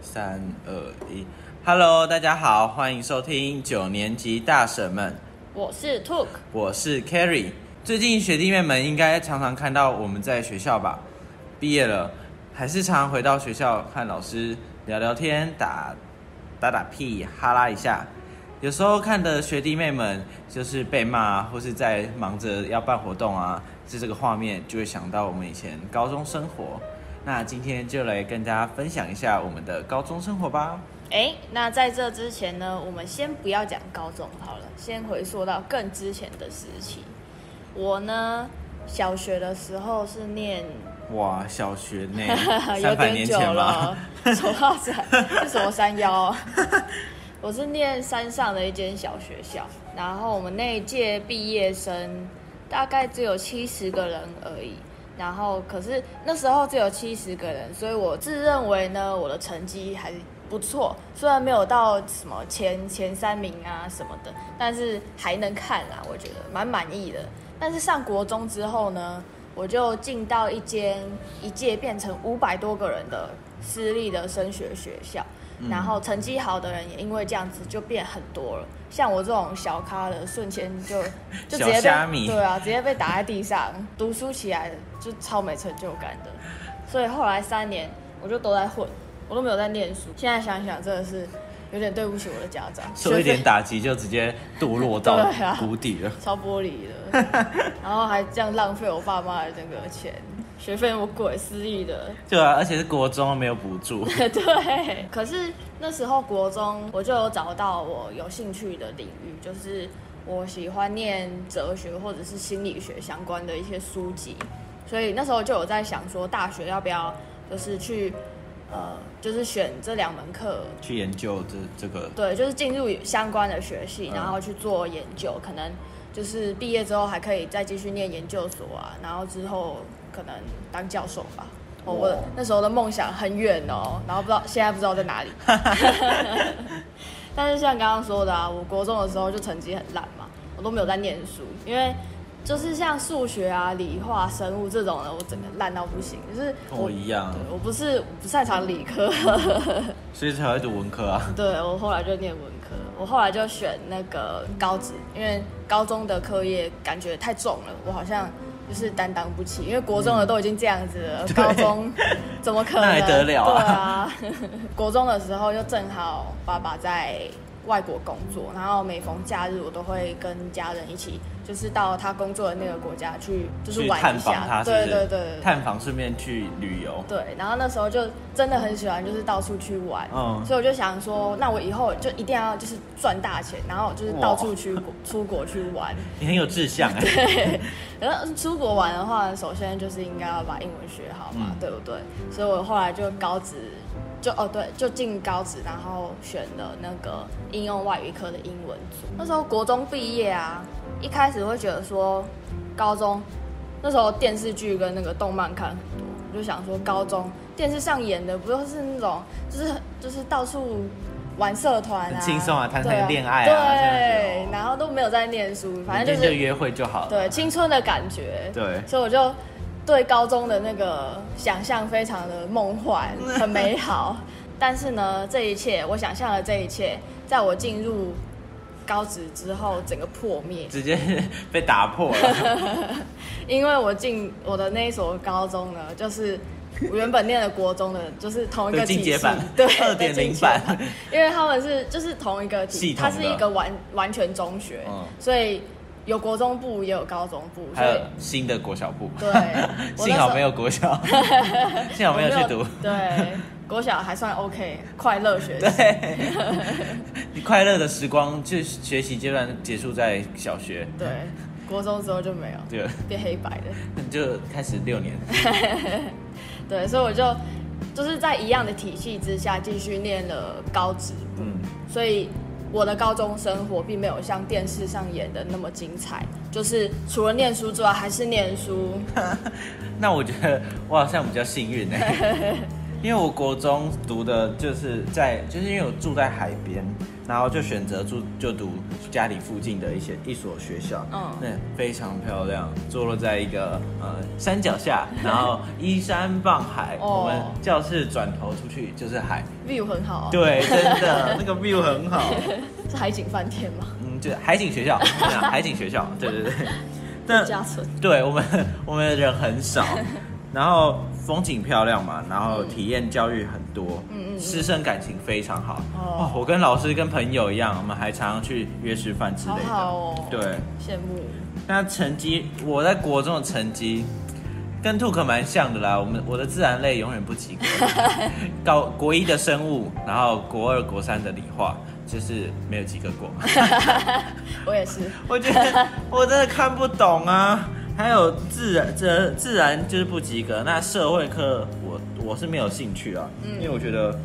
三二一，Hello，大家好，欢迎收听九年级大婶们，我是 Took，我是 Carry。最近学弟妹们应该常常看到我们在学校吧？毕业了，还是常常回到学校和老师聊聊天、打打打屁、哈拉一下。有时候看的学弟妹们就是被骂，或是在忙着要办活动啊，是这个画面就会想到我们以前高中生活。那今天就来跟大家分享一下我们的高中生活吧。哎，那在这之前呢，我们先不要讲高中好了，先回溯到更之前的时期。我呢，小学的时候是念哇，小学呢，有点久了？，说到这是什么山腰？我是念山上的一间小学校，然后我们那一届毕业生大概只有七十个人而已。然后可是那时候只有七十个人，所以我自认为呢，我的成绩还不错，虽然没有到什么前前三名啊什么的，但是还能看啦，我觉得蛮满意的。但是上国中之后呢，我就进到一间一届变成五百多个人的私立的升学学校，然后成绩好的人也因为这样子就变很多了。像我这种小咖的，瞬间就就直接被对啊，直接被打在地上，读书起来就超没成就感的。所以后来三年我就都在混，我都没有在念书。现在想想真的是有点对不起我的家长，受一点打击就直接堕落 到谷底了。超玻璃的，然后还这样浪费我爸妈的那个钱，学费那么贵，私立的。对啊，而且是国中没有补助。对，可是那时候国中我就有找到我有兴趣的领域，就是我喜欢念哲学或者是心理学相关的一些书籍，所以那时候就有在想说，大学要不要就是去呃，就是选这两门课，去研究这这个，对，就是进入相关的学系，嗯然后去做研究，可能就是毕业之后还可以再继续念研究所啊，然后之后可能当教授吧。哦我那时候的梦想很远哦，然后不知道现在不知道在哪里。但是像刚刚说的啊，我国中的时候就成绩很烂嘛，我都没有在念书，因为就是像数学啊、理化、生物这种的，我整个烂到不行。就是跟我一样对，我不是不擅长理科。所以才会读文科啊。对我后来就念文科，我后来就选那个高职，因为高中的课业感觉太重了，我好像就是担当不起。因为国中的都已经这样子了，对高中怎么可能？那还得了啊对啊，国中的时候又正好爸爸在外国工作，然后每逢假日我都会跟家人一起，就是到他工作的那个国家去，就是玩一探访他，下。是不是对对对对探访顺便去旅游。对，然后那时候就真的很喜欢，就是到处去玩，嗯所以我就想说，那我以后就一定要就是赚大钱，然后就是到处去国出国去玩。你很有志向哎。对，然后出国玩的话，首先就是应该要把英文学好嘛，嗯对不对？所以我后来就高职，就哦对，就进高职，然后选了那个应用外语科的英文组。那时候国中毕业啊，一开始会觉得说，高中那时候电视剧跟那个动漫看很多，我就想说高中电视上演的不都是那种，就是就是到处。玩社团啊，很轻松啊谈谈对恋爱对哦，然后都没有在念书，反正就是约会就好了。对青春的感觉，对所以我就对高中的那个想象非常的梦幻，很美好。但是呢，这一切我想象的这一切，在我进入高职之后，整个破灭，直接 被打破了。因为我进我的那一所高中呢，就是。我原本念的国中的，就是同一个体系阶版，对，2.0的进阶版因为他们是就是同一个体，系统它是一个完完全中学，嗯所以有国中部也有高中部，还有新的国小部。对 幸好没有国小，幸好没有去读。对，国小还算 OK，快乐学习。对，你快乐的时光就学习阶段结束在小学，对，国中之后就没有对变黑白的。就开始六年。对，所以我就就是在一样的体系之下继续念了高职部，嗯，所以我的高中生活并没有像电视上演的那么精彩，就是除了念书之外还是念书。那我觉得我好像比较幸运呢，因为我国中读的就是在，就是因为我住在海边，然后就选择住就读家里附近的一些一所学校，嗯。那非常漂亮，坐落在一个呃山脚下，然后依山傍海，哦。我们教室转头出去就是海，view 很好啊，对，真的 那个 view 很好，是海景饭店吗？嗯，就海景学校，啊 海景学校，对对对，但家村，对我们我们人很少，然后风景漂亮嘛，然后体验教育很多，嗯嗯嗯师生感情非常好。哦哦，我跟老师跟朋友一样，我们还常常去约吃饭之类好的。好哦，对，羡慕。那成绩我在国中的成绩跟兔可蛮像的啦。我们我的自然类永远不及格，高国一的生物，然后国二国三的理化就是没有及格过。我也是，我觉得我真的看不懂啊。还有自然这自然就是不及格，那社会科我我是没有兴趣啊，嗯因为我觉得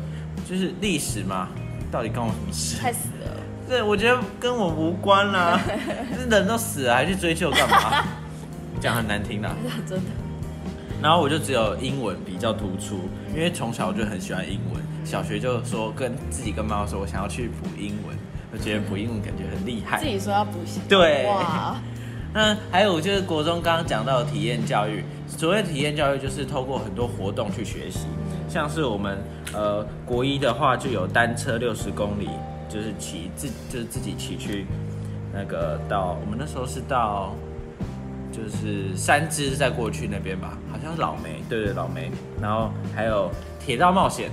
就是历史嘛，到底关我什么事？太死了。对，我觉得跟我无关啦、就是人都死了还去追究干嘛？讲很难听啦。真的，然后我就只有英文比较突出，因为从小我就很喜欢英文，小学就说跟自己跟妈妈说我想要去补英文，我觉得补英文感觉很厉害自。己说要补习，对哇，那还有就是国中刚刚讲到的体验教育，所谓体验教育就是透过很多活动去学习，像是我们呃国一的话就有单车六十公里，就是骑自就是自己骑去那个到我们那时候是到就是三支再过去那边吧，好像是老梅，对对老梅，然后还有铁道冒险。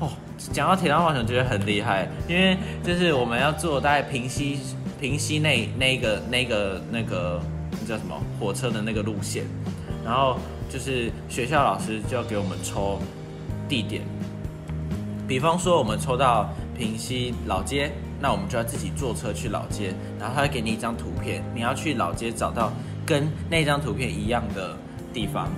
哦，讲到铁道冒险，我觉得很厉害，因为就是我们要坐大概平西平西那那个那个那个那叫什么火车的那个路线，然后就是学校老师就要给我们抽地点，比方说我们抽到平西老街，那我们就要自己坐车去老街，然后他会给你一张图片，你要去老街找到跟那张图片一样的地方。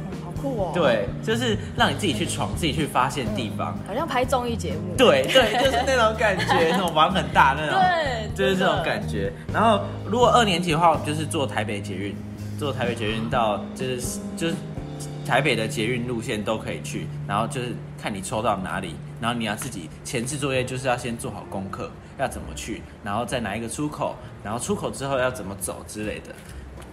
好酷哦。对，就是让你自己去闯，自己去发现地方。好像拍综艺节目。对对，就是那种感觉，那种玩很大那种。对，就是这种感觉。然后如果二年级的话，就是坐台北捷运，坐台北捷运到就是就是台北的捷运路线都可以去，然后就是看你抽到哪里，然后你要自己前置作业就是要先做好功课，要怎么去，然后在哪一个出口，然后出口之后要怎么走之类的，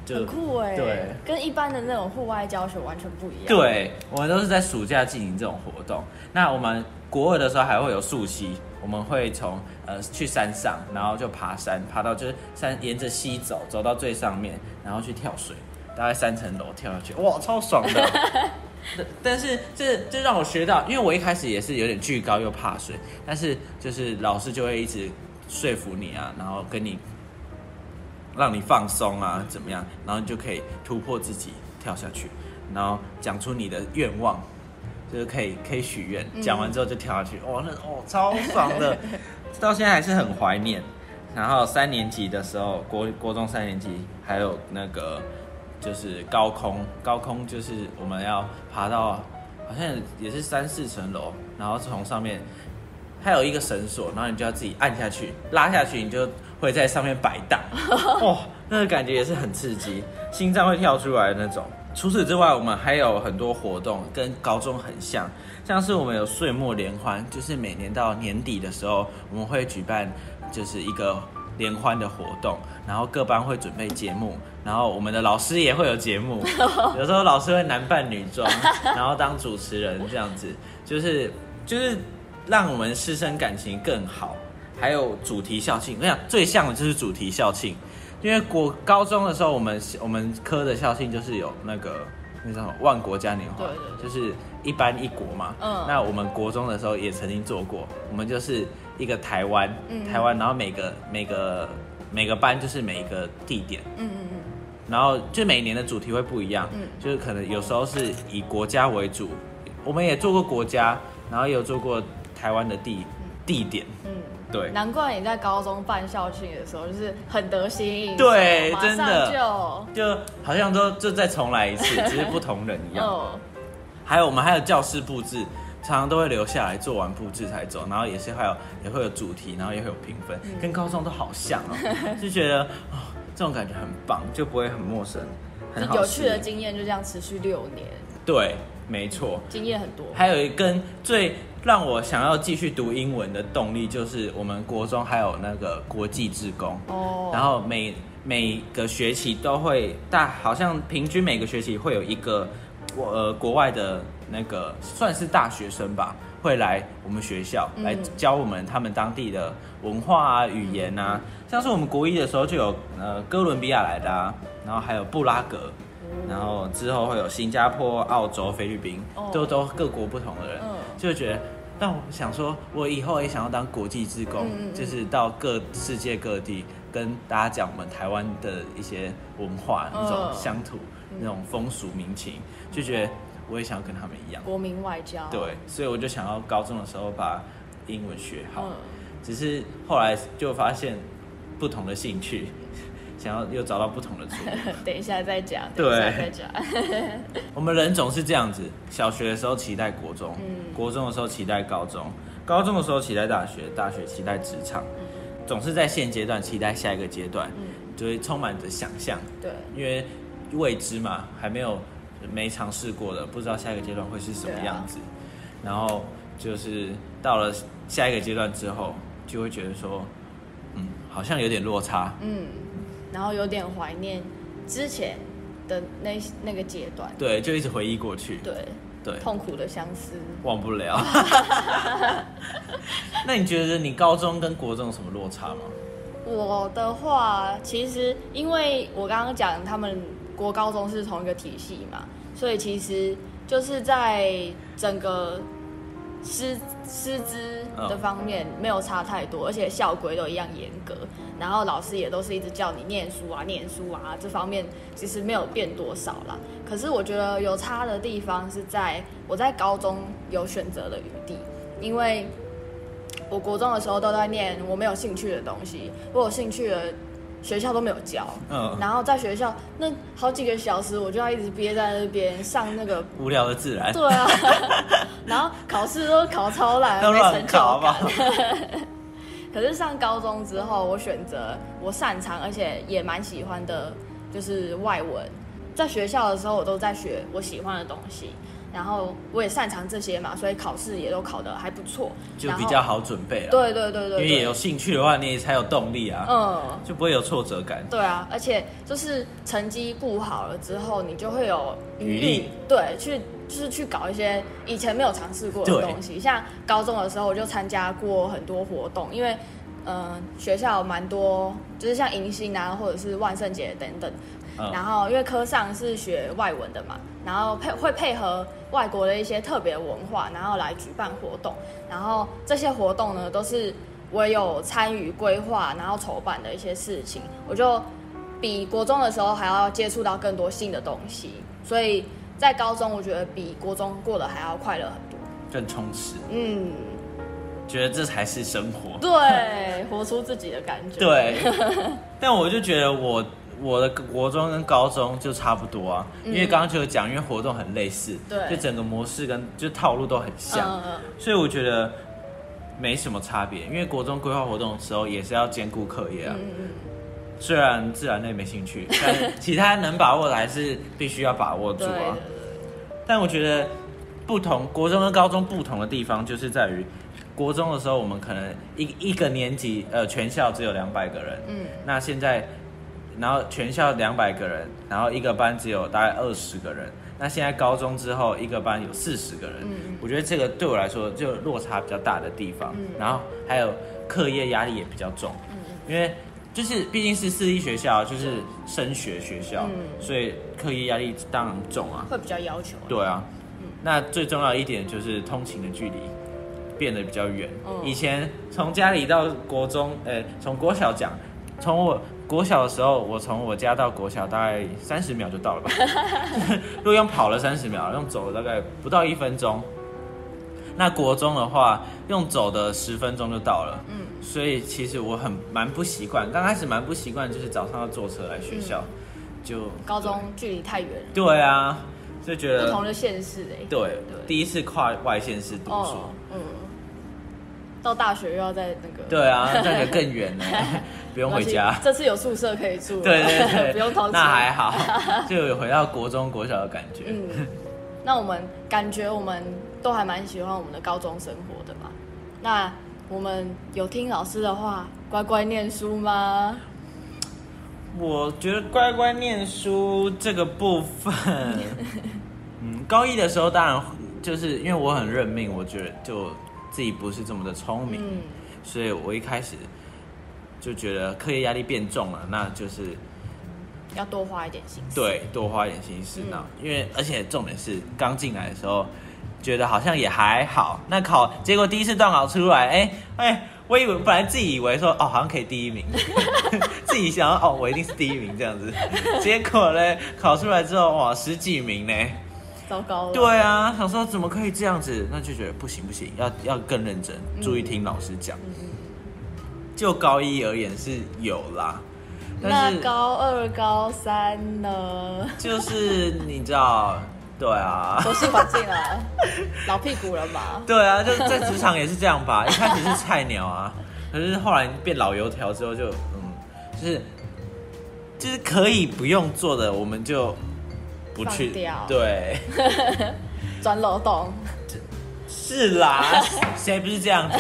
就很酷哎。对。跟一般的那种户外教学完全不一样。，对，我们都是在暑假进行这种活动。那我们国二的时候还会有溯溪，我们会从呃去山上，然后就爬山，爬到就是山沿着溪走，走到最上面，然后去跳水，大概三层楼跳下去，哇，超爽的。但 但是这这让我学到，因为我一开始也是有点惧高又怕水，但是就是老师就会一直说服你啊，然后跟你让你放松啊，怎么样，然后你就可以突破自己跳下去，然后讲出你的愿望，就是可以可以许愿，讲完之后就跳下去，哦，那哦超爽的，到现在还是很怀念。然后三年级的时候，国国中三年级还有那个就是高空，高空就是我们要爬到好像也是三四层楼，然后从上面它有一个绳索，然后你就要自己按下去，拉下去，你就会在上面摆荡。哦，那个感觉也是很刺激，心脏会跳出来的那种。除此之外，我们还有很多活动跟高中很像，像是我们有岁末联欢，就是每年到年底的时候，我们会举办就是一个联欢的活动，然后各班会准备节目，然后我们的老师也会有节目，有时候老师会男扮女装，然后当主持人这样子，就是就是让我们师生感情更好。还有主题校庆，我想最像的就是主题校庆，因为国高中的时候，我们我们科的校庆就是有那个那叫什么万国嘉年华，对对。就是一班一国嘛。嗯。那我们国中的时候也曾经做过，我们就是一个台湾，嗯。台湾，然后每个每个每个班就是每一个地点，嗯嗯嗯，然后就每年的主题会不一样，嗯。就是可能有时候是以国家为主，我们也做过国家，然后也有做过台湾的地地点，嗯。对。难怪你在高中办校庆的时候，就是很得心应手，对真的就就好像都就再重来一次，只是不同人一样。哦，还有我们还有教室布置，常常都会留下来做完布置才走，然后也是还有也会有主题，然后也会有评分，嗯跟高中都好像哦，就觉得哦这种感觉很棒，就不会很陌生，很好有趣的经验就这样持续六年，对，没错。经验很多。还有一跟最让我想要继续读英文的动力，就是我们国中还有那个国际志工，哦，然后每每个学期都会大，好像平均每个学期会有一个国呃国外的那个算是大学生吧，会来我们学校嗯。来教我们他们当地的文化啊、语言啊。像是我们国一的时候就有呃哥伦比亚来的啊，然后还有布拉格，然后之后会有新加坡、澳洲、菲律宾哦，都都各国不同的人，嗯。就觉得。但我想说，我以后也想要当国际志工，嗯嗯嗯。就是到各世界各地跟大家讲我们台湾的一些文化、嗯那种乡土、那种风俗民情，就觉得我也想要跟他们一样。国民外交，对，所以我就想要高中的时候把英文学好，嗯，只是后来就发现不同的兴趣，想要又找到不同的出路。等一下再讲，对。等一下再讲，我们人总是这样子，小学的时候期待国中，嗯。国中的时候期待高中，高中的时候期待大学，大学期待职场，总是在现阶段期待下一个阶段，嗯，就会充满着想象，对，因为未知嘛，还没有没尝试过的，不知道下一个阶段会是什么样子。然后就是到了下一个阶段之后，就会觉得说，嗯，好像有点落差。嗯，然后有点怀念之前的那那个阶段，对，就一直回忆过去，对，对，痛苦的相思。忘不了。那你觉得你高中跟国中有什么落差吗？我的话，其实因为我刚刚讲他们国高中是同一个体系嘛，所以其实就是在整个师师资的方面没有差太多，而且校规都一样严格，然后老师也都是一直叫你念书啊、念书啊，这方面其实没有变多少啦。可是我觉得有差的地方是在我在高中有选择的余地，因为。我国中的时候都在念我没有兴趣的东西，我有兴趣的学校都没有教，嗯，然后在学校那好几个小时，我就要一直憋在那边上那个，无聊的自然，对啊，然后考试都考超烂，没成就。可是上高中之后，我选择我擅长而且也蛮喜欢的，就是外文。在学校的时候，我都在学我喜欢的东西，然后我也擅长这些嘛，所以考试也都考得还不错，就比较。好准备了。，对对对对对，因为有兴趣的话，你也才有动力啊，嗯，就不会有挫折感。对啊，而且就是成绩顾好了之后，你就会有余力，对，去就是去搞一些以前没有尝试过的对东西。像高中的时候，我就参加过很多活动，因为嗯、呃学校有蛮多，就是像迎新啊，或者是万圣节等等。嗯然后因为科上是学外文的嘛，然后配会配合外国的一些特别文化，然后来举办活动。然后这些活动呢，都是我有参与规划，然后筹办的一些事情，我就比国中的时候还要接触到更多新的东西。所以在高中，我觉得比国中过得还要快乐很多。更充实，嗯，觉得这才是生活。对，活出自己的感觉。，对，但我就觉得我我的国中跟高中就差不多啊，因为刚刚就有讲，因为活动很类似，对。就整个模式跟就套路都很像，所以我觉得没什么差别。因为国中规划活动的时候也是要兼顾课业啊，虽然自然类没兴趣，但其他能把握的还是必须要把握住啊。但我觉得不同国中跟高中不同的地方，就是在于国中的时候，我们可能一一个年级呃全校只有两百个人，嗯。那现在然后全校两百个人，然后一个班只有大概二十个人。那现在高中之后，一个班有四十个人，我觉得这个对我来说就落差比较大的地方。嗯然后还有课业压力也比较重，因为就是毕竟是私立学校，就是升学学校，嗯所以课业压力当然重啊。会比较要求。对啊，那最重要一点就是通勤的距离变得比较远。嗯以前从家里到国中，呃，从国小讲，从我国小的时候，我从我家到国小大概三十秒就到了吧。如果用跑了三十秒，用走了大概不到一分钟。那国中的话，用走的十分钟就到了。嗯所以其实我很蛮不习惯，刚开始蛮不习惯，就是早上要坐车来学校，就嗯高中距离太远了，对啊，就觉得不同的县市哎。对，对第一次跨外县市读书，哦，嗯，到大学又要在那个对啊，这样也更远呢，不用回家。这次有宿舍可以住了，对对对，不用掏钱。那还好，就有回到国中国小的感觉。嗯，那我们感觉我们都还蛮喜欢我们的高中生活的嘛。那我们有听老师的话，乖乖念书吗？我觉得乖乖念书这个部分，嗯，高一的时候当然就是因为我很认命，我觉得就自己不是这么的聪明，嗯，所以我一开始就觉得课业压力变重了，那就是要多花一点心思。对多花一点心思嗯那、因为而且重点是刚进来的时候觉得好像也还好，那考结果第一次段考出来，哎、哎。我以为本来自己以为说哦好像可以第一名，自己想哦我一定是第一名这样子，结果呢考出来之后哇十几名呢，糟糕了。对啊，想说怎么可以这样子，那就觉得不行不行，要要更认真，注意听老师讲。嗯就高一而言是有啦，但那是高二、高三呢？就是你知道，对啊，熟悉环境啊，老屁股了嘛？对啊，就在职场也是这样吧。一开始是菜鸟啊，可是后来变老油条之后就，嗯，就是就是可以不用做的，我们就不去放掉对，钻漏洞。是啦，谁不是这样子？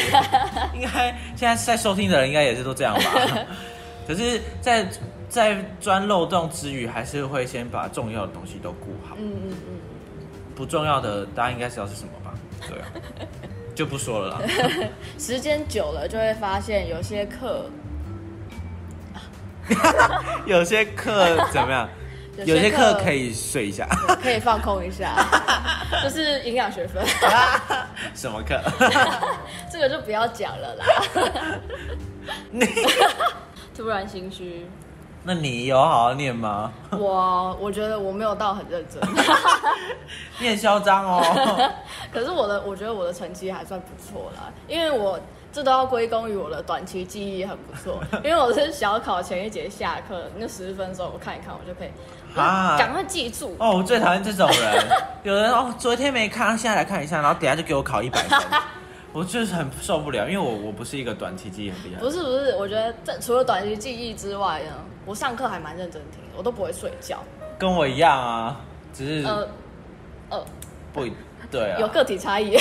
应该现在在收听的人应该也是都这样吧。可是在，在钻漏洞之余，还是会先把重要的东西都顾好。嗯嗯嗯，不重要的，大家应该知道是什么吧？对啊，就不说了啦。时间久了就会发现有些课，有些课怎么样？有些课可以睡一下。可以放空一下，就是营养学分，什么课？这个就不要讲了啦。你突然心虚，那你有好好念吗？我我觉得我没有到很认真，你很嚣张哦。可是我的我觉得我的成绩还算不错啦，因为我这都要归功于我的短期记忆很不错，因为我是小考前一节下课那十分钟我看一看我就可以啊赶快记住。哦，我最讨厌这种人。有人哦，昨天没看，现在来看一下，然后等下就给我考一百分。我就是很受不了，因为我我不是一个短期记忆很厉害不。是不是，我觉得这除了短期记忆之外呢，我上课还蛮认真听的，我都不会睡觉。跟我一样啊，只是呃呃，不一对啊。有个体差异，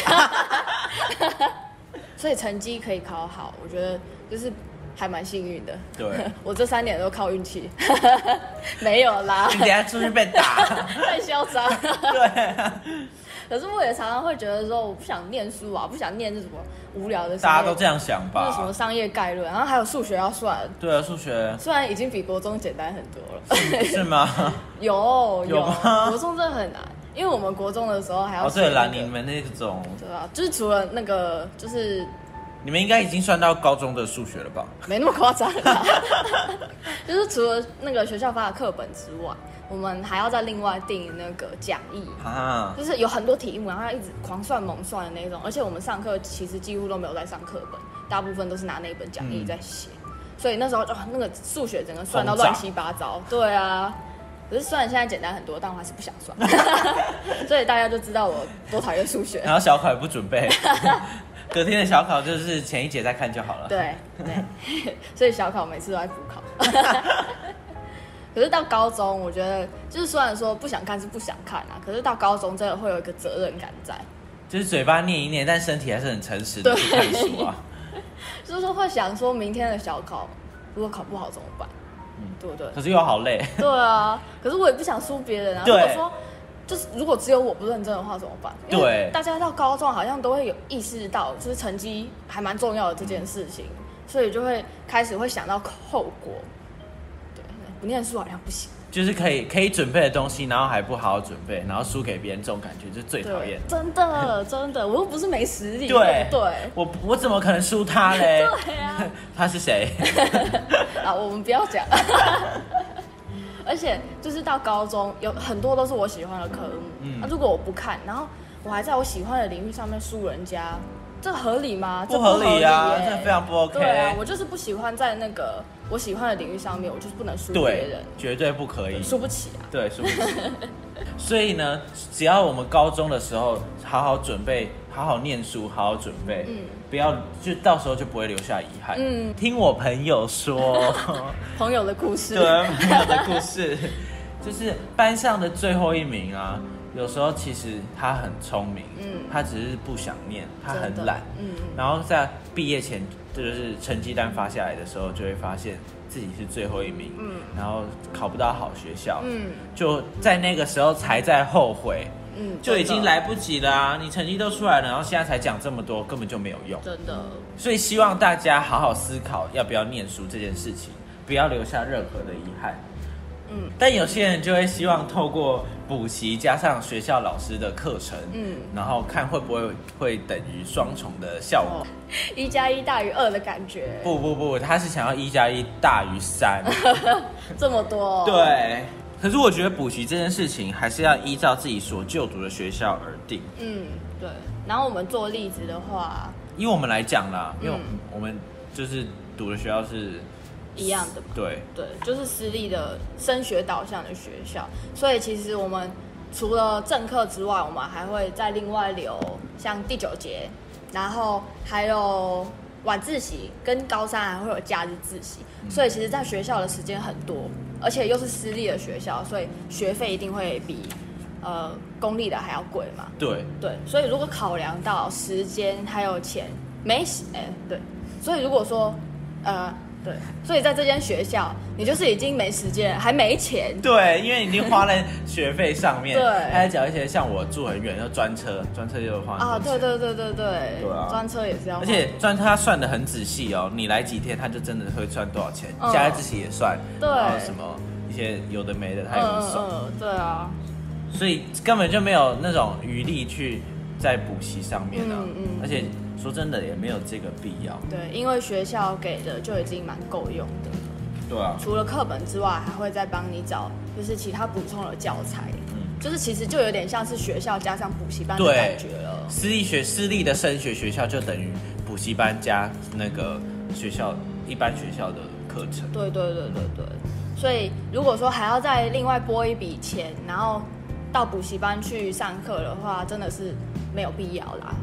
所以成绩可以考好，我觉得就是还蛮幸运的。对 我这三年都靠运气，没有啦你，等下出去被打。太嚣张。对啊，可是我也常常会觉得说，我不想念书啊，不想念这什么无聊的，大家都这，样想吧是什么？商业概论，然后还有数学要算，对啊，数学虽然已经比国中简单很多了。是吗？有有吗国中真的很难，因为我们国中的时候还要哦，对啦，写那个你们那种，对啊，就是除了那个就是你们应该已经算到高中的数学了吧？没那么夸张啦，就是除了那个学校发的课本之外，我们还要再另外订那个讲义。啊，就是有很多题目，然后要一直狂算猛算的那种，而且我们上课其实几乎都没有在上课本，大部分都是拿那一本讲义在写，所以那时候就那个数学整个算到乱七八糟。对啊，可是虽然现在简单很多，但我还是不想算，所以大家就知道我多讨厌数学。然后小考也不准备，隔天的小考就是前一节再看就好了。对对，所以小考每次都在补考。可是到高中，我觉得就是虽然说不想看是不想看啊，可是到高中真的会有一个责任感在，就是嘴巴念一念，但身体还是很诚实的去看书啊。就是说会想说明天的小考如果考不好怎么办，嗯对不对？可是又好累，对啊，可是我也不想输别人啊。如对果说就是如果只有我不认真的话怎么办？因为对大家到高中好像都会有意识到，就是成绩还蛮重要的这件事情，所以就会开始会想到后果。对，不念书好像不行。就是可以可以准备的东西，然后还不好好准备，然后输给别人，这种感觉就是最讨厌。真的真的，我又不是没实力，对对？我我怎么可能输他嘞？对啊，他是谁？啊，我们不要讲。而且就是到高中，有很多都是我喜欢的科目。嗯那、如果我不看，然后我还在我喜欢的领域上面输人家，这合理吗？这不合理啊，耶这非常不 OK。对啊，我就是不喜欢在那个我喜欢的领域上面，我就是不能输别人，，绝对不可以。输不起啊。对，输不起。所以呢，只要我们高中的时候好好准备，好好念书，好好准备，嗯不要就到时候就不会留下遗憾。嗯。听我朋友说，朋友的故事，对朋友的故事，就是班上的最后一名啊，有时候其实他很聪明，嗯。他只是不想念，他很懒，嗯嗯，然后在毕业前，这就是成绩单发下来的时候，就会发现自己是最后一名，嗯。然后考不到好学校，嗯。就在那个时候才在后悔，嗯，就已经来不及了啊！你成绩都出来了，然后现在才讲这么多，根本就没有用。真的，所以希望大家好好思考要不要念书这件事情，不要留下任何的遗憾。嗯但有些人就会希望透过补习加上学校老师的课程，嗯，然后看会不会会等于双重的效果。哦，一加一大于二的感觉，不不不，他是想要一加一大于三。这么多，，对，可是我觉得补习这件事情还是要依照自己所就读的学校而定。嗯对。然后我们做例子的话，以我们来讲啦，因为我们嗯我们就是读的学校是一样的嘛，对，对，就是私立的升学导向的学校，所以其实我们除了正课之外，我们还会再另外留像第九节，然后还有晚自习，跟高三还会有假日自习，所以其实在学校的时间很多，而且又是私立的学校，所以学费一定会比呃公立的还要贵嘛。对，对，所以如果考量到时间还有钱，没时哎、对，所以如果说呃对，所以在这间学校，你就是已经没时间，还没钱，对，因为已经花在学费上面，对。还要缴一些像我住很远，要专车，专车又花啊，对对对对对，对啊。专车也是要，而且专车他算的很仔细哦，你来几天他就真的会算多少钱，嗯。加在自己也算，对。然后什么一些有的没的他也会算，嗯嗯，对啊，所以根本就没有那种余力去在补习上面啊，嗯嗯。而且说真的也没有这个必要，对，因为学校给的就已经蛮够用的，对啊，除了课本之外，还会再帮你找就是其他补充的教材，嗯。就是其实就有点像是学校加上补习班的感觉了。私立学私立的升学学校就等于补习班加那个学校一般学校的课程。对对对对对，所以如果说还要再另外拨一笔钱，然后到补习班去上课的话，真的是没有必要啦。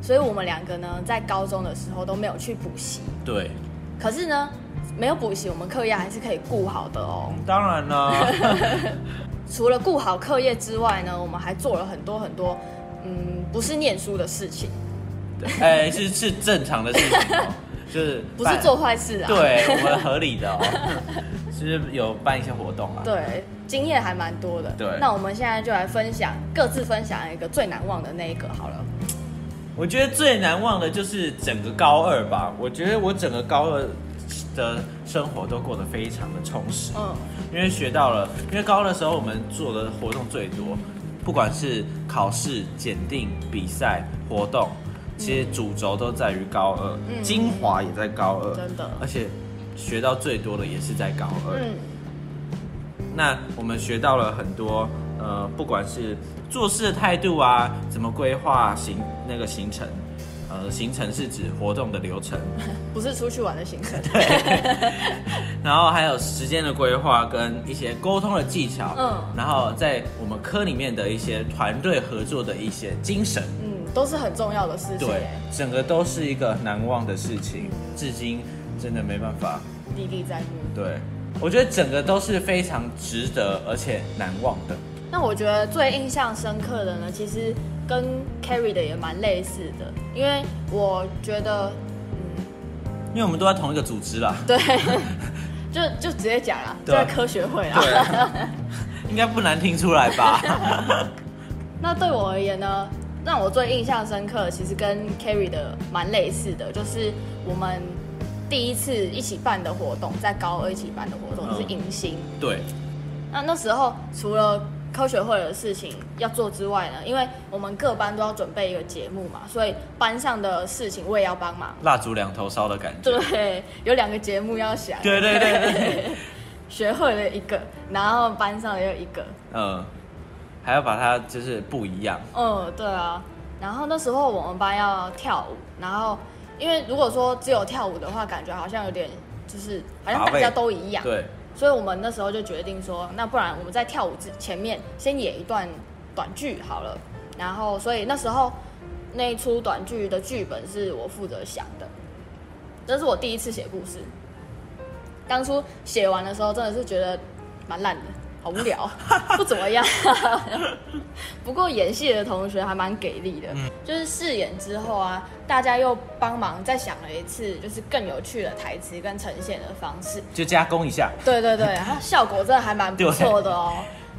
所以我们两个呢，在高中的时候都没有去补习，对，可是呢，没有补习，我们课业还是可以顾好的哦。当然啦，除了顾好课业之外呢，我们还做了很多很多，嗯，不是念书的事情，对哎、是是正常的事情哦，就是不是做坏事啊。对我们合理的哦，就是有办一些活动啊。对，经验还蛮多的。对那我们现在就来分享，各自分享一个最难忘的那一个好了。我觉得最难忘的就是整个高二吧，我觉得我整个高二的生活都过得非常的充实。嗯，因为学到了，因为高二的时候我们做的活动最多，不管是考试、检定、比赛、活动，其实主轴都在于高二，嗯。精华也在高二，真的。而且学到最多的也是在高二。嗯，那我们学到了很多，呃，不管是做事的态度啊，怎么规划行那个行程，呃，行程是指活动的流程，不是出去玩的行程。对然后还有时间的规划跟一些沟通的技巧，嗯然后在我们科里面的一些团队合作的一些精神，嗯，都是很重要的事情。对，整个都是一个难忘的事情，至今真的没办法。历历在目。对，我觉得整个都是非常值得而且难忘的。那我觉得最印象深刻的呢，其实跟 Carrie 的也蛮类似的，因为我觉得，嗯，因为我们都在同一个组织啦，对，就就直接讲啦，在科学会啦。应该不难听出来吧？那对我而言呢，让我最印象深刻，其实跟 Carrie 的蛮类似的，就是我们第一次一起办的活动，在高二一起办的活动，嗯就是迎新。对，那那时候除了科学会的事情要做之外呢，因为我们各班都要准备一个节目嘛，所以班上的事情我也要帮忙。蜡烛两头烧的感觉。对，有两个节目要想。对对对 学会了一个，然后班上也有一个。嗯，还要把它就是不一样。嗯，对啊。然后那时候我们班要跳舞，然后因为如果说只有跳舞的话，感觉好像有点就是好像大家都一样。对，所以我们那时候就决定说，那不然我们在跳舞之前面先演一段短剧好了。然后，所以那时候那一出短剧的剧本是我负责想的，这是我第一次写故事。当初写完的时候，真的是觉得蛮烂的，好无聊，不怎么样。不过演戏的同学还蛮给力的，嗯就是试演之后啊，大家又帮忙再想了一次，就是更有趣的台词跟呈现的方式。就加工一下，对对对，然后 效果真的还蛮不错的哦。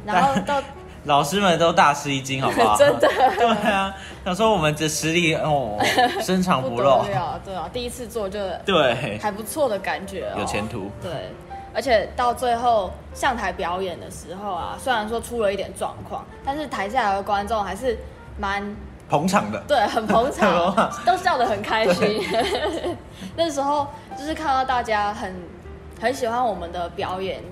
然后到老师们都大吃一惊，好不好？真的对啊，想说我们这实力哦，深藏不露不露，了，对啊，第一次做就对，还不错的感觉、哦，有前途。对，而且到最后上台表演的时候啊，虽然说出了一点状况，但是台下的观众还是蛮捧场的，对，很捧很场，都笑得很开心。那时候就是看到大家很很喜欢我们的表演，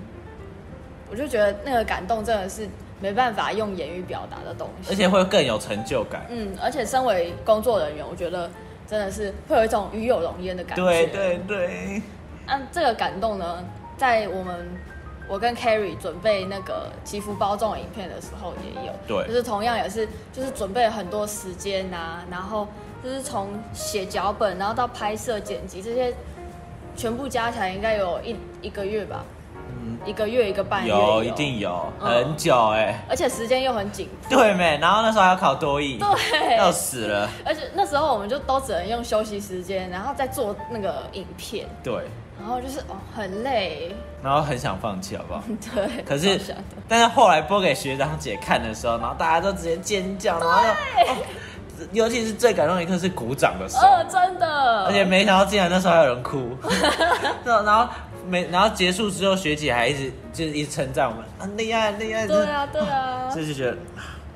我就觉得那个感动真的是没办法用言语表达的东西。而且会更有成就感。嗯，而且身为工作人员，我觉得真的是会有一种与有荣焉的感觉。对对对，按这个感动呢，在我们我跟 Carrie 准备那个祈福包中的影片的时候也有，对。就是同样也是就是准备了很多时间呐、然后就是从写脚本，然后到拍摄、剪辑这些，全部加起来应该有一一个月吧，嗯，一个月一个半月有一定有，嗯。很久哎。而且时间又很紧迫，对没？然后那时候还要考多艺，对。要死了。而且那时候我们就都只能用休息时间，然后再做那个影片，对，然后就是哦很累，然后很想放弃，好不好？对，可是但是后来播给学长姐看的时候，然后大家都直接尖叫，然后尤其是最感动的一刻是鼓掌的时候，呃，真的，而且没想到竟然那时候还有人哭，然后没然后结束之后，学姐还一直就是一直称赞我们，很厉害很厉害，对啊，对啊，这 就觉得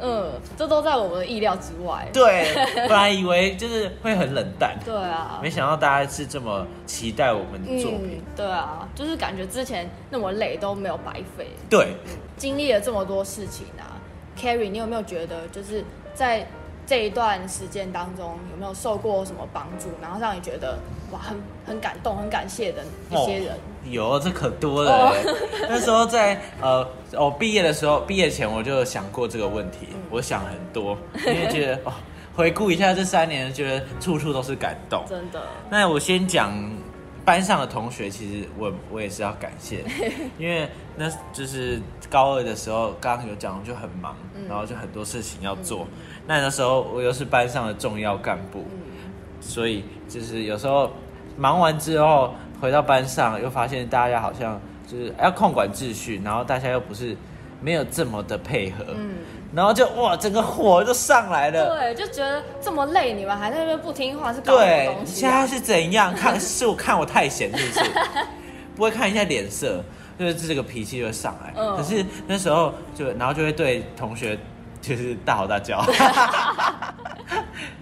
嗯，这都在我们的意料之外。对，本来以为就是会很冷淡，对啊，没想到大家是这么期待我们的作品，嗯，对啊，就是感觉之前那么累都没有白费，对，经历了这么多事情啊，Carrie，你有没有觉得就是在这一段时间当中有没有受过什么帮助，然后让你觉得哇很很感动、很感谢的一些人？有这可多了。那时候在呃，我毕业的时候，毕业前我就想过这个问题，嗯我想很多，因为觉得哦，回顾一下这三年，觉得处处都是感动。真的，那我先讲班上的同学，其实我我也是要感谢，因为那就是高二的时候，刚刚有讲就很忙，嗯然后就很多事情要做。那那时候我又是班上的重要干部，嗯，所以就是有时候忙完之后回到班上，又发现大家好像就是要控管秩序，然后大家又不是没有这么的配合，嗯，然后就哇，整个火就上来了。对，就觉得这么累，你们还在那边不听话，是搞什么对，东西、啊？现在是怎样？看是我看我太闲是不是？不会看一下脸色，就是这个脾气就会上来。嗯可是那时候就然后就会对同学就是大吼大叫。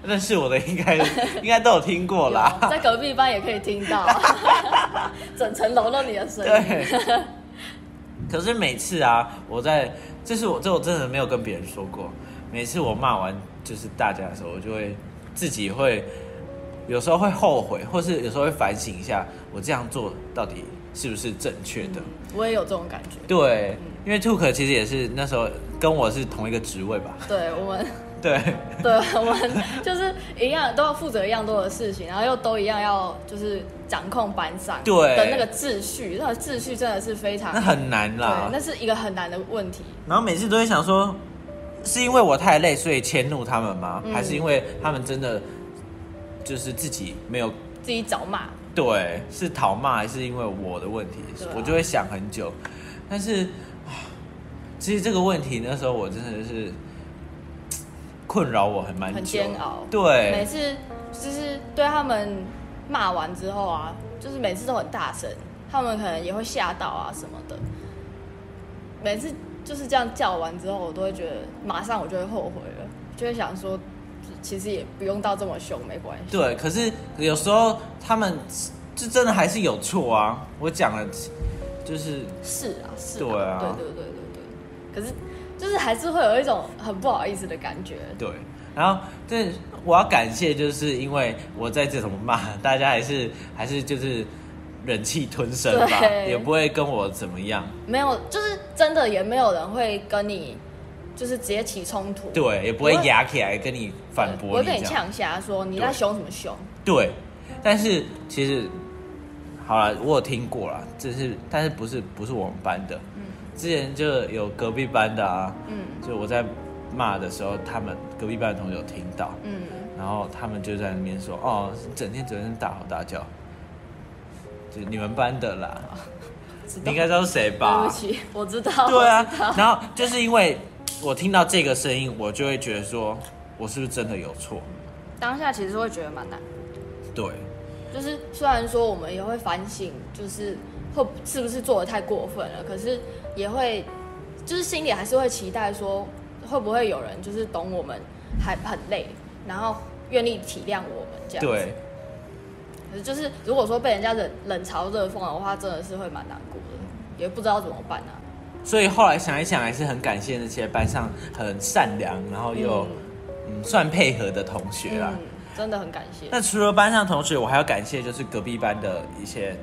认识我的应该 应该都有听过啦。在隔壁班也可以听到，整层楼都你的声音。对。可是每次啊，我在这是我这我真的没有跟别人说过。每次我骂完就是大家的时候，我就会自己会有时候会后悔，或是有时候会反省一下，我这样做到底是不是正确的？我也有这种感觉。对，因为 Took 其实也是那时候跟我是同一个职位吧？对我们，对，对我们就是一样，都要负责一样多的事情，然后又都一样要就是掌控班上对的那个秩序，那个秩序真的是非常那很难对啦，。那是一个很难的问题。然后每次都会想说，是因为我太累，所以迁怒他们吗？嗯还是因为他们真的就是自己没有自己找骂，对，是讨骂还是因为我的问题？对啊我就会想很久。但是，啊其实这个问题那时候我真的是困扰我很蛮久，很煎熬。对每，次就是对他们骂完之后啊，就是每次都很大声，他们可能也会吓到啊什么的。每次就是这样叫完之后，我都会觉得马上我就会后悔了，就会想说，其实也不用到这么凶，没关系。对。可是有时候他们就真的还是有错啊。我讲了，就是是啊，是对啊对对对对对。可是就是还是会有一种很不好意思的感觉。对。然后，这我要感谢，就是因为我在这怎么骂，大家还是还是就是忍气吞声吧，也不会跟我怎么样。没有，就是真的也没有人会跟你就是直接起冲突。对，也不会压起来跟你反驳我会跟你你这样。呛瞎说你在凶什么凶？对，但是其实好了，我有听过了，这是但是不是不是我们班的，嗯之前就有隔壁班的啊，嗯就我在骂的时候，他们隔壁班的同学有听到，嗯，然后他们就在那边说，哦，整天整天大吼大叫，就你们班的啦，你应该知道是谁吧？对不起，我知道。对啊然后就是因为我听到这个声音，我就会觉得说，我是不是真的有错？当下其实会觉得蛮难，对，就是虽然说我们也会反省，就是会是不是做的太过分了，可是也会就是心里还是会期待说，会不会有人就是懂我们还很累，然后愿意体谅我们这样子。对，可是就是如果说被人家冷冷嘲热讽的话，真的是会蛮难过的，也不知道怎么办啊。所以后来想一想，还是很感谢那些班上很善良，然后又嗯算配合的同学啦。嗯，真的很感谢。那除了班上同学，我还要感谢就是隔壁班的一些，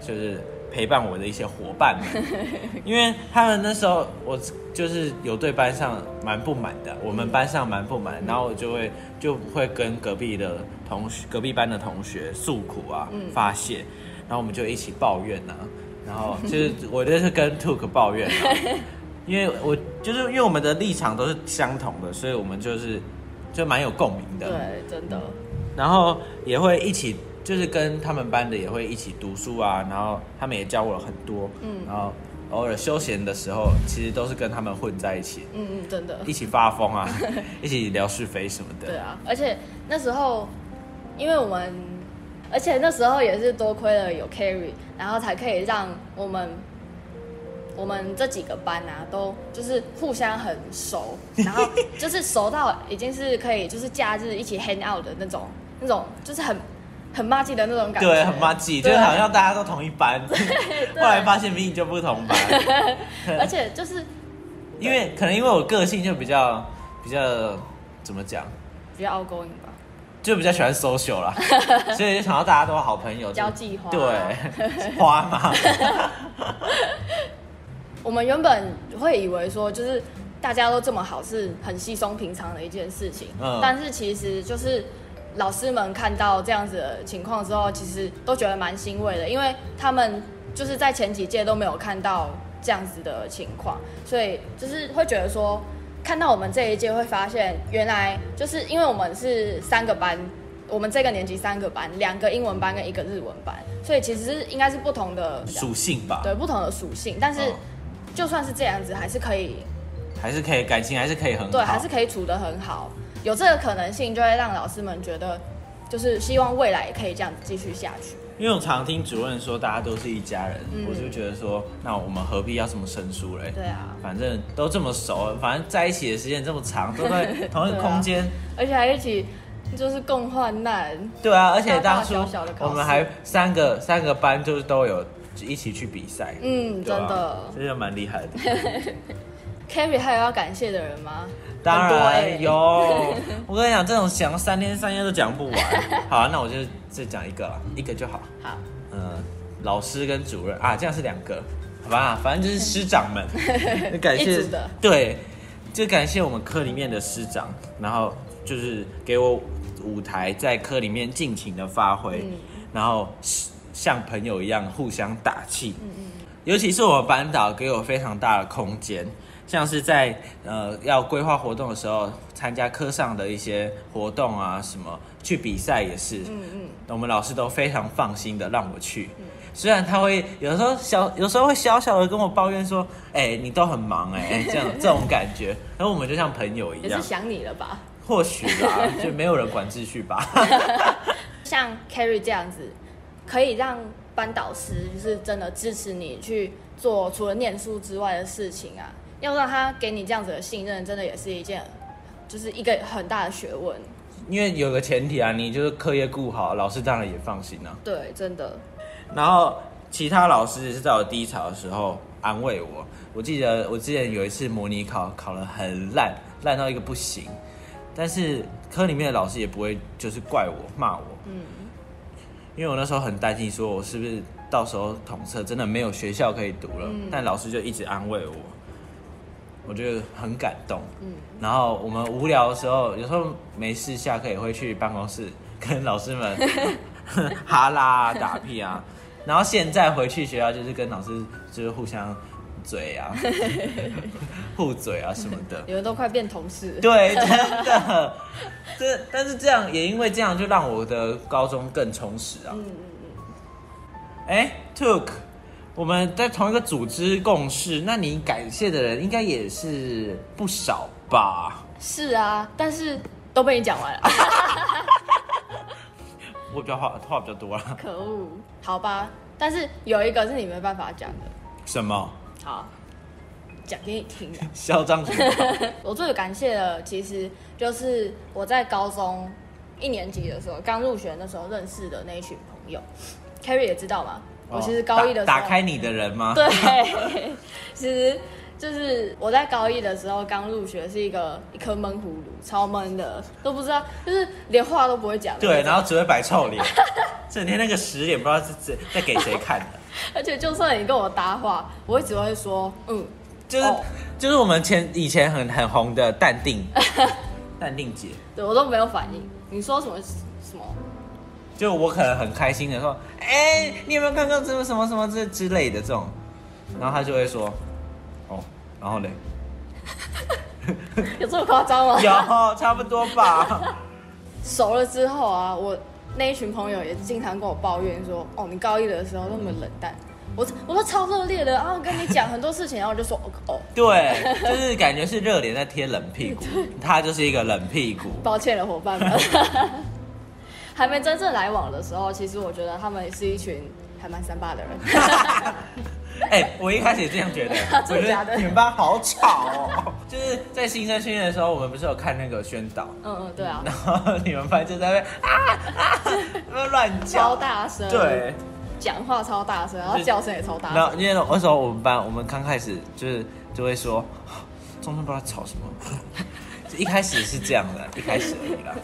就是陪伴我的一些伙伴们，因为他们那时候我就是有对班上蛮不满的，我们班上蛮不满，然后我就会就会跟隔壁的同学、隔壁班的同学诉苦啊，嗯。发泄，然后我们就一起抱怨啊，然后就是我就是跟 Took 抱怨啊，因为我就是因为我们的立场都是相同的，所以我们就是就蛮有共鸣的，对，真的。然后也会一起，就是跟他们班的也会一起读书啊，然后他们也教我了很多，嗯然后偶尔休闲的时候，其实都是跟他们混在一起，嗯嗯，真的。一起发疯啊，一起聊是非什么的。对啊，而且那时候，因为我们，而且那时候也是多亏了有 carry，然后才可以让我们，我们这几个班啊，都就是互相很熟，然后就是熟到已经是可以就是假日一起 hang out 的那种，那种就是很很默契的那种感觉，对，很默契，就是好像大家都同一班，后来发现明明就不同班，而且就是 因为可能因为我个性就比较比较怎么讲，比较 outgoing 吧，就比较喜欢 social 啦，所以就想到大家都是好朋友，交际花对，花嘛，我们原本会以为说，就是大家都这么好，是很稀松平常的一件事情。嗯。但是其实就是老师们看到这样子的情况之后，其实都觉得蛮欣慰的，因为他们就是在前几届都没有看到这样子的情况，所以就是会觉得说，看到我们这一届会发现，原来就是因为我们是三个班。我们这个年级三个班，两个英文班跟一个日文班，所以其实是应该是不同的属性吧，对不同的属性，但是哦就算是这样子，还是可以还是可以感情还是可以很好，对，还是可以处得很好。有这个可能性，就会让老师们觉得，就是希望未来也可以这样继续下去。因为我常听主任说大家都是一家人，嗯我就觉得说，那我们何必要这么生疏嘞？对啊，反正都这么熟了，反正在一起的时间这么长，都在 同一个空间。而且还一起就是共患难。对啊，而且当初我们还三个三个班就是都有一起去比赛，嗯，真的。这就蛮厉害的。Carrie 还有要感谢的人吗？当然有，我跟你讲，这种讲三天三夜都讲不完。好啊，那我就再讲一个了，一个就好。好，嗯，老师跟主任啊，这样是两个，好吧？反正就是师长们，感谢对，就感谢我们科里面的师长，然后就是给我舞台，在科里面尽情的发挥，嗯然后像朋友一样互相打气。尤其是我们班导给我非常大的空间，像是在呃要规划活动的时候，参加科上的一些活动啊，什么去比赛也是，嗯嗯，我们老师都非常放心的让我去。虽然他会有时候小，有时候会小小的跟我抱怨说：“哎、你都很忙哎、这样 这种感觉。”然后我们就像朋友一样也是，想你了吧？或许吧，就没有人管秩序吧。像 Carrie 这样子，可以让班导师就是真的支持你去做除了念书之外的事情啊，要让他给你这样子的信任，真的也是一件，就是一个很大的学问。因为有个前提啊，你就是课业顾好，老师当然也放心啊。对，真的，然后其他老师也是在我低潮的时候安慰我。我记得我之前有一次模拟考考得很烂，烂到一个不行，但是科里面的老师也不会就是怪我骂我，嗯，因为我那时候很担心，说我是不是到时候统测真的没有学校可以读了，嗯但老师就一直安慰我，我觉得很感动。嗯然后我们无聊的时候，有时候没事下课也会去办公室跟老师们 哈拉啊、打屁啊。然后现在回去学校就是跟老师就是互相嘴啊，互嘴啊什么的。你们都快变同事了。对，真的，这但是这样也因为这样，就让我的高中更充实啊。嗯嗯哎，Took，我们在同一个组织共事，那你感谢的人应该也是不少吧？嗯，是啊，但是都被你讲完了。我比较话话比较多了。可恶，好吧，但是有一个是你没办法讲的。什么？好，讲给你听啊。嚣张什么？我最感谢的其实就是我在高中一年级的时候，刚入学的时候认识的那一群朋友。Carrie 也知道嘛，我其实高一的时候哦打打开你的人吗？对，其实就是我在高一的时候刚入学，是一个一颗闷葫芦，超闷的，都不知道，就是连话都不会讲。对，然后只会摆臭脸，整天那个死脸不知道是在在给谁看的。而且就算你跟我搭话，我也只会说嗯，就是、哦就是我们前以前很很红的淡定 淡定姐，对我都没有反应。你说什么？就我可能很开心的说，哎、你有没有看到什么什么什么之之类的这种，然后他就会说，哦，然后嘞，有这么夸张吗？有差不多吧。熟了之后啊，我那一群朋友也经常跟我抱怨说，哦，你高一的时候那么冷淡。我我都超热烈的，然后跟你讲很多事情，然后我就说哦哦，对，就是感觉是热脸在贴冷屁股，他就是一个冷屁股。抱歉了，伙伴们。还没真正来往的时候，其实我觉得他们是一群还蛮三八的人。哎、我一开始也这样觉得，我觉真的假你们班好吵哦。就是在新生训练的时候，我们不是有看那个宣导，嗯嗯，对啊，然后你们班就在那边啊啊，乱超叫，大声，对。，讲话超大声，然后叫声也超大声。然后因为那时候我们班，我们刚开始就是就会说，中中不知道吵什么，就一开始是这样的，一开始而已啦。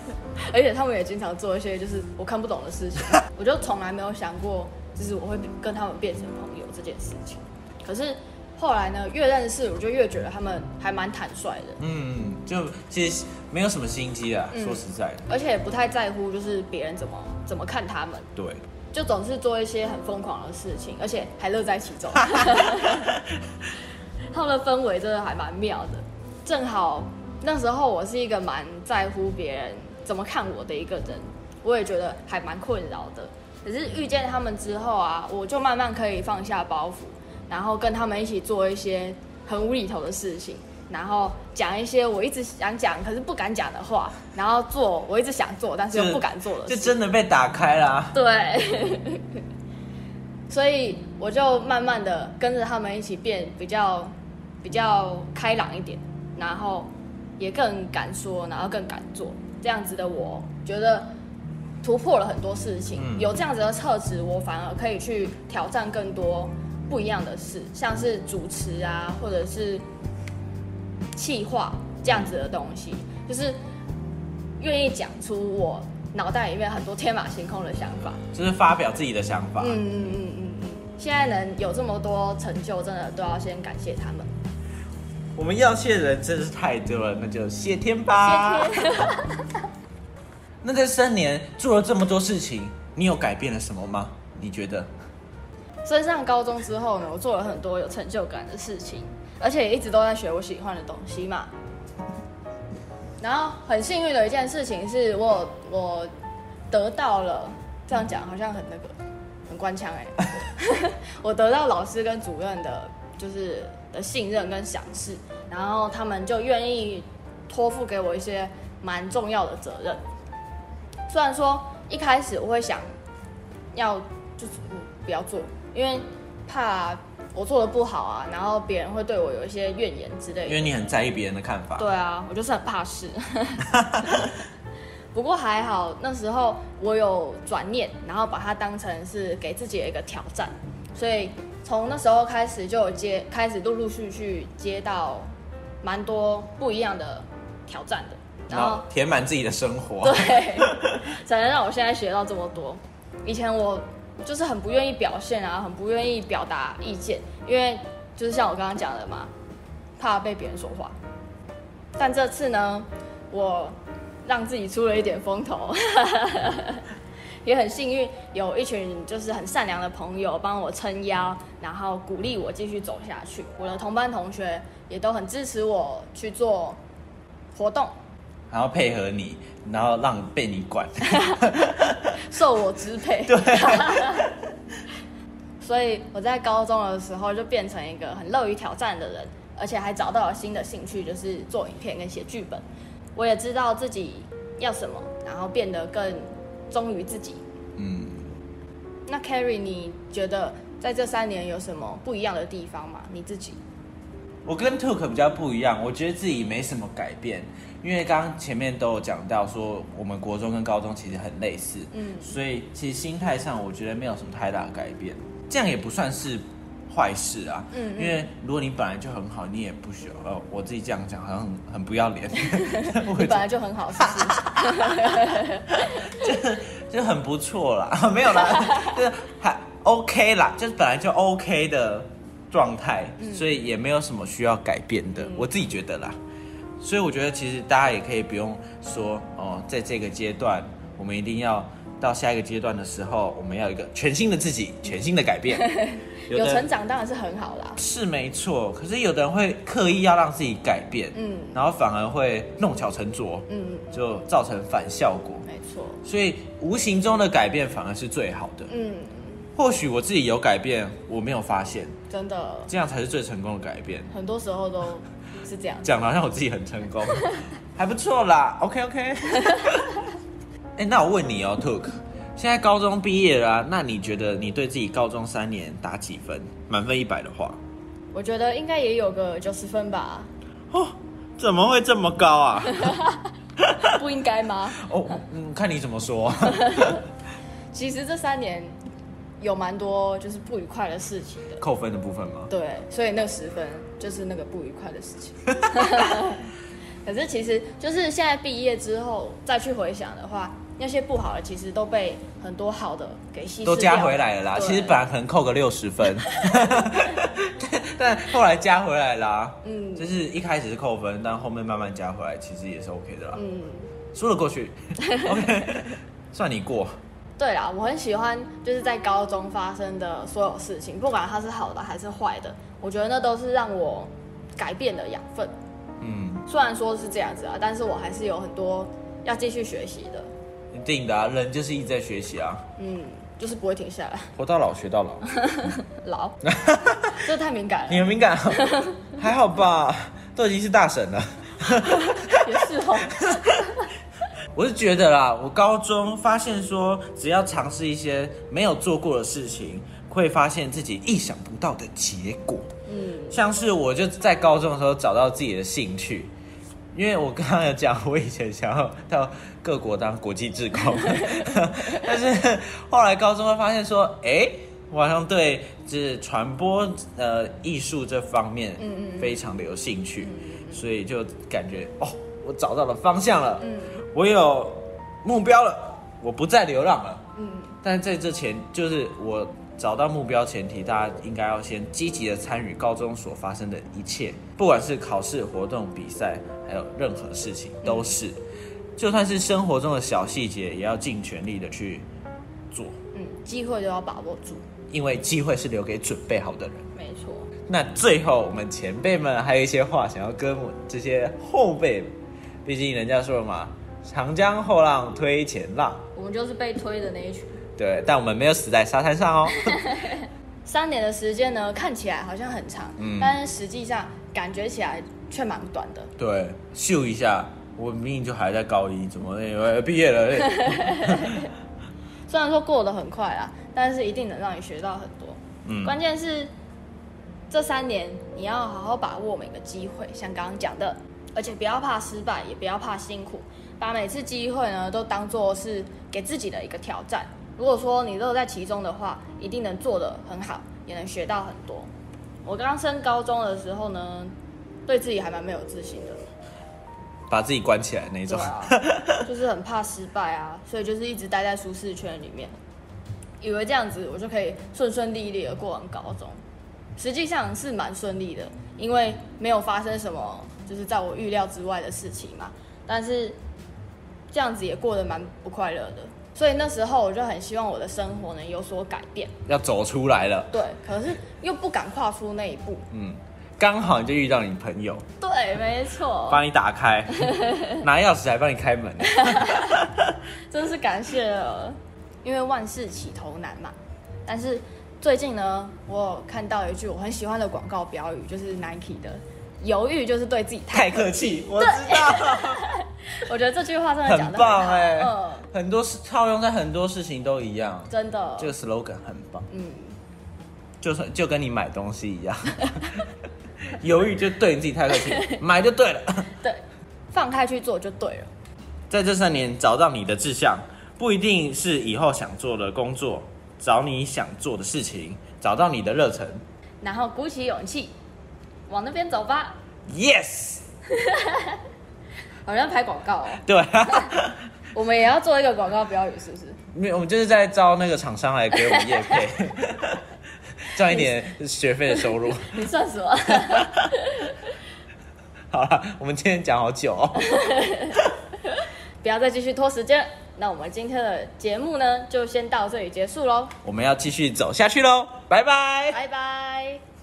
而且他们也经常做一些就是我看不懂的事情，我就从来没有想过，就是我会跟他们变成朋友这件事情。可是后来呢，越认识我就越觉得他们还蛮坦率的，嗯，就其实没有什么心机啊，嗯说实在的，而且也不太在乎就是别人怎么怎么看他们，对。就总是做一些很疯狂的事情，而且还乐在其中。他们的氛围真的还蛮妙的，正好那时候我是一个蛮在乎别人怎么看我的一个人，我也觉得还蛮困扰的。可是遇见他们之后啊，我就慢慢可以放下包袱，然后跟他们一起做一些很无厘头的事情，然后讲一些我一直想讲可是不敢讲的话，然后做我一直想做但是又不敢做的事。就真的被打开啦。对，所以我就慢慢的跟着他们一起变比较比较开朗一点，然后也更敢说，然后更敢做，这样子的我觉得突破了很多事情。嗯有这样子的特质，我反而可以去挑战更多不一样的事，像是主持啊，或者是企划这样子的东西，就是愿意讲出我脑袋里面很多天马行空的想法。就是发表自己的想法。嗯嗯嗯嗯嗯，现在能有这么多成就，真的都要先感谢他们。我们要谢的人真是太多了，那就谢天吧。谢天，那这三年做了这么多事情，你有改变了什么吗？你觉得？升上高中之后呢，我做了很多有成就感的事情，而且也一直都在学我喜欢的东西嘛。然后很幸运的一件事情是我我得到了，这样讲好像很那个很官腔哎、我得到老师跟主任的，就是的信任跟赏识，然后他们就愿意托付给我一些蛮重要的责任。虽然说一开始我会想要就是嗯不要做，因为怕我做的不好啊，然后别人会对我有一些怨言之类的。因为你很在意别人的看法。对啊，我就是很怕事。不过还好，那时候我有转念，然后把它当成是给自己的一个挑战，所以从那时候开始就有接，开始陆陆续续接到蛮多不一样的挑战的，然后然后填满自己的生活。对，才能让我现在学到这么多。以前我就是很不愿意表现啊，很不愿意表达意见，因为就是像我刚刚讲的嘛，怕被别人说话。但这次呢，我让自己出了一点风头，也很幸运有一群就是很善良的朋友帮我撑腰，然后鼓励我继续走下去。我的同班同学也都很支持我去做活动，然后配合你，然后让被你管。受我支配。对，所以我在高中的时候就变成一个很乐于挑战的人，而且还找到了新的兴趣，就是做影片跟写剧本。我也知道自己要什么，然后变得更忠于自己。嗯，那 Carrie，你觉得在这三年有什么不一样的地方吗？你自己？我跟 Took 比较不一样，我觉得自己没什么改变，因为刚刚前面都有讲到说，我们国中跟高中其实很类似，嗯所以其实心态上我觉得没有什么太大的改变，这样也不算是坏事啊，嗯嗯因为如果你本来就很好，你也不需要，呃，我自己这样讲好像很很不要脸，我你本来就很好，是不是？就很不错啦，没有啦，就是还 OK 啦，就是本来就 OK 的状态，所以也没有什么需要改变的，嗯我自己觉得啦。所以我觉得其实大家也可以不用说哦，在这个阶段，我们一定要到下一个阶段的时候，我们要一个全新的自己，全新的改变。有的成长当然是很好啦。是没错，可是有的人会刻意要让自己改变，嗯然后反而会弄巧成拙，嗯，就造成反效果。没错。所以无形中的改变反而是最好的。嗯，或许我自己有改变，我没有发现，真的，这样才是最成功的改变。很多时候都是这样。讲的好像我自己很成功，还不错啦。OK OK。哎、那我问你哦，Took，现在高中毕业了啊、那你觉得你对自己高中三年打几分？满分一百的话，我觉得应该也有个九十分吧，哦，怎么会这么高啊？不应该吗？哦，嗯，看你怎么说。其实这三年有蛮多就是不愉快的事情的，扣分的部分吗？对，所以那十分就是那个不愉快的事情。可是其实就是现在毕业之后再去回想的话，那些不好的其实都被很多好的给稀释都加回来了啦。其实本来可能扣个六十分，但后来加回来啦。嗯就是一开始是扣分，但后面慢慢加回来，其实也是 OK 的啦。嗯，说得过去，OK，算你过。对啦，我很喜欢就是在高中发生的所有事情，不管它是好的还是坏的，我觉得那都是让我改变的养分。嗯，虽然说是这样子啊，但是我还是有很多要继续学习的。一定的啊，人就是一直在学习啊，嗯，就是不会停下来。活到老学到老。老，这太敏感了你了，很敏感、啊，还好吧？都已经是大神了。也是哦。我是觉得啦，我高中发现说，只要尝试一些没有做过的事情，会发现自己意想不到的结果。嗯，像是我就在高中的时候找到自己的兴趣，因为我刚刚有讲，我以前想要到各国当国际志工，但是后来高中会发现说，哎、我好像对就是传播呃艺术这方面嗯嗯。嗯非常的有兴趣，所以就感觉哦，我找到了方向了，嗯。我有目标了，我不再流浪了。嗯。但在这前，就是我找到目标前提，大家应该要先积极的参与高中所发生的一切，不管是考试、活动、比赛，还有任何事情都是，就算是生活中的小细节，也要尽全力的去做，嗯，机会都要把握住，因为机会是留给准备好的人。没错。那最后，我们前辈们还有一些话想要跟我这些后辈，毕竟人家说了嘛，长江后浪推前浪，我们就是被推的那一群。对，但我们没有死在沙滩上哦。三年的时间呢，看起来好像很长，嗯但是实际上感觉起来却蛮短的。对，秀一下，我明明就还在高一，怎么呃毕业了？虽然说过得很快啊，但是一定能让你学到很多。嗯，关键是这三年你要好好把握每个机会，像刚刚讲的，而且不要怕失败，也不要怕辛苦，把每次机会呢都当做是给自己的一个挑战。如果说你乐在其中的话，一定能做得很好，也能学到很多。我刚升高中的时候呢，对自己还蛮没有自信的，把自己关起来那种。啊，就是很怕失败啊，所以就是一直待在舒适圈里面，以为这样子我就可以顺顺利利的过完高中，实际上是蛮顺利的，因为没有发生什么就是在我预料之外的事情嘛。但是这样子也过得蛮不快乐的，所以那时候我就很希望我的生活能有所改变。要走出来了。对，可是又不敢跨出那一步。嗯，刚好你就遇到你朋友，对，没错，帮你打开，拿钥匙还帮你开门。真是感谢了，因为万事起头难嘛。但是最近呢，我有看到一句我很喜欢的广告标语，就是 Nike 的“犹豫就是对自己太太客客气，我知道，我觉得这句话真的讲很棒哎、嗯，很多事套用在很多事情都一样，真的，这个 slogan 很棒，嗯，就是就跟你买东西一样，犹豫就对你自己太客气，买就对了。对，放开去做就对了。在这三年找到你的志向，不一定是以后想做的工作，找你想做的事情，找到你的热忱。然后鼓起勇气往那边走吧，Yes，好像拍广告哦。对，我们也要做一个广告标语，是不是？没有我们就是在招那个厂商来给我们业配，赚一点学费的收入。你算什么？好了，我们今天讲好久哦。不要再继续拖时间。那我们今天的节目呢，就先到这里结束喽，我们要继续走下去喽，拜拜。拜拜。